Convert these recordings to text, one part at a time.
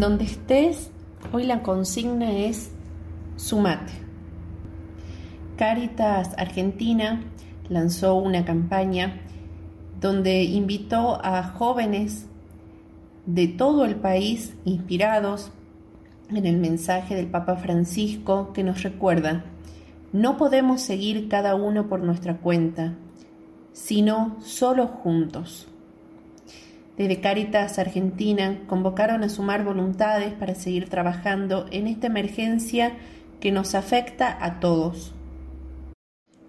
donde estés, hoy la consigna es sumate. Caritas Argentina lanzó una campaña donde invitó a jóvenes de todo el país inspirados en el mensaje del Papa Francisco que nos recuerda, no podemos seguir cada uno por nuestra cuenta, sino solo juntos. Desde Caritas Argentina convocaron a sumar voluntades para seguir trabajando en esta emergencia que nos afecta a todos.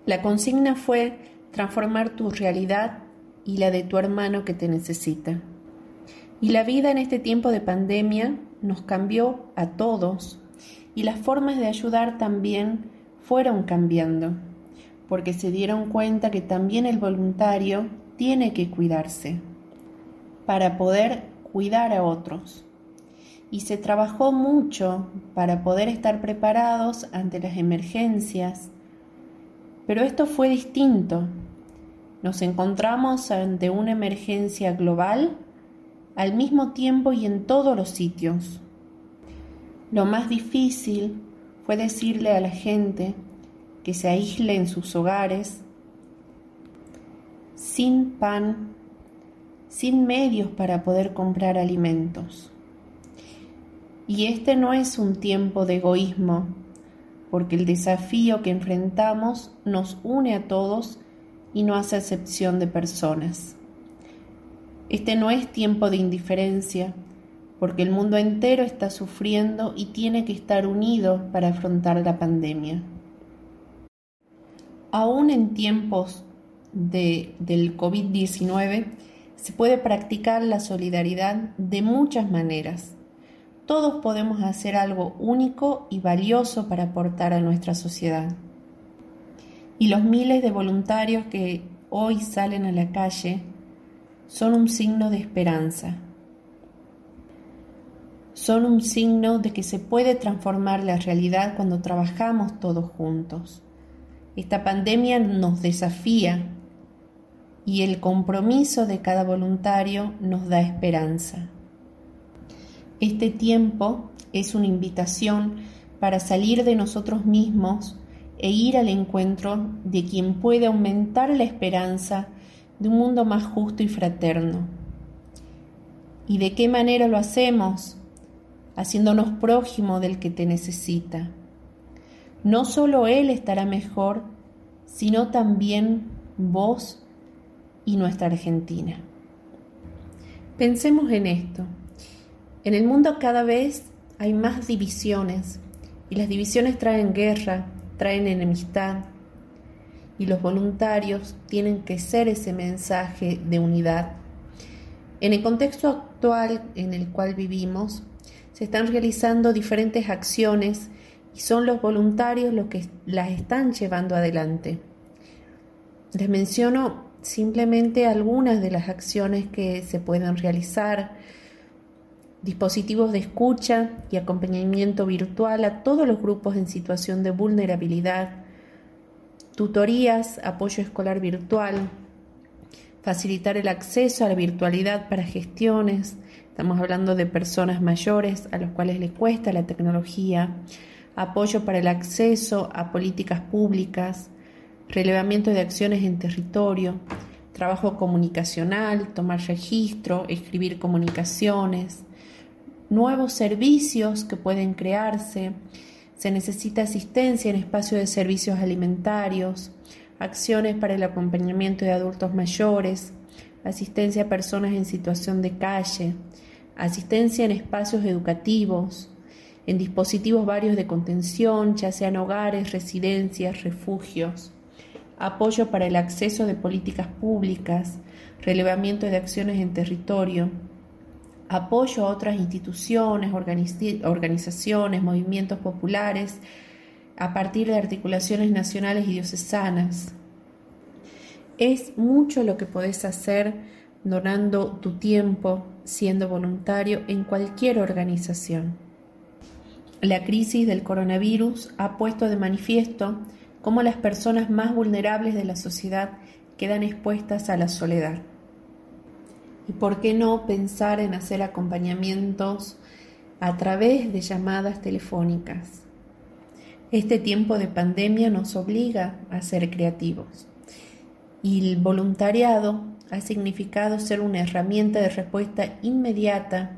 La consigna fue transformar tu realidad y la de tu hermano que te necesita. Y la vida en este tiempo de pandemia nos cambió a todos y las formas de ayudar también fueron cambiando, porque se dieron cuenta que también el voluntario tiene que cuidarse para poder cuidar a otros. Y se trabajó mucho para poder estar preparados ante las emergencias, pero esto fue distinto. Nos encontramos ante una emergencia global al mismo tiempo y en todos los sitios. Lo más difícil fue decirle a la gente que se aísle en sus hogares, sin pan, sin medios para poder comprar alimentos. Y este no es un tiempo de egoísmo, porque el desafío que enfrentamos nos une a todos y no hace excepción de personas. Este no es tiempo de indiferencia, porque el mundo entero está sufriendo y tiene que estar unido para afrontar la pandemia. Aún en tiempos de, del COVID-19 se puede practicar la solidaridad de muchas maneras. Todos podemos hacer algo único y valioso para aportar a nuestra sociedad. Y los miles de voluntarios que hoy salen a la calle son un signo de esperanza. Son un signo de que se puede transformar la realidad cuando trabajamos todos juntos. Esta pandemia nos desafía y el compromiso de cada voluntario nos da esperanza. Este tiempo es una invitación para salir de nosotros mismos e ir al encuentro de quien puede aumentar la esperanza de un mundo más justo y fraterno. ¿Y de qué manera lo hacemos? Haciéndonos prójimo del que te necesita. No solo Él estará mejor, sino también vos y nuestra Argentina. Pensemos en esto. En el mundo cada vez hay más divisiones y las divisiones traen guerra, traen enemistad, y los voluntarios tienen que ser ese mensaje de unidad. En el contexto actual en el cual vivimos, se están realizando diferentes acciones y son los voluntarios los que las están llevando adelante. Les menciono simplemente algunas de las acciones que se pueden realizar. Dispositivos de escucha y acompañamiento virtual a todos los grupos en situación de vulnerabilidad, tutorías, apoyo escolar virtual, facilitar el acceso a la virtualidad para gestiones, estamos hablando de personas mayores a los cuales les cuesta la tecnología, apoyo para el acceso a políticas públicas, relevamiento de acciones en territorio, trabajo comunicacional, tomar registro, escribir comunicaciones, nuevos servicios que pueden crearse, se necesita asistencia en espacios de servicios alimentarios, acciones para el acompañamiento de adultos mayores, asistencia a personas en situación de calle, asistencia en espacios educativos, en dispositivos varios de contención, ya sean hogares, residencias, refugios, apoyo para el acceso de políticas públicas, relevamiento de acciones en territorio, apoyo a otras instituciones, organizaciones, movimientos populares, a partir de articulaciones nacionales y diocesanas. Es mucho lo que podés hacer donando tu tiempo, siendo voluntario en cualquier organización. La crisis del coronavirus ha puesto de manifiesto cómo las personas más vulnerables de la sociedad quedan expuestas a la soledad. ¿Y por qué no pensar en hacer acompañamientos a través de llamadas telefónicas. Este tiempo de pandemia nos obliga a ser creativos y el voluntariado ha significado ser una herramienta de respuesta inmediata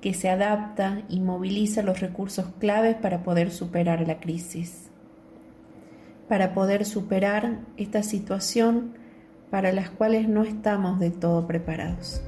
que se adapta y moviliza los recursos claves para poder superar la crisis. Para poder superar esta situación para las cuales no estamos de todo preparados.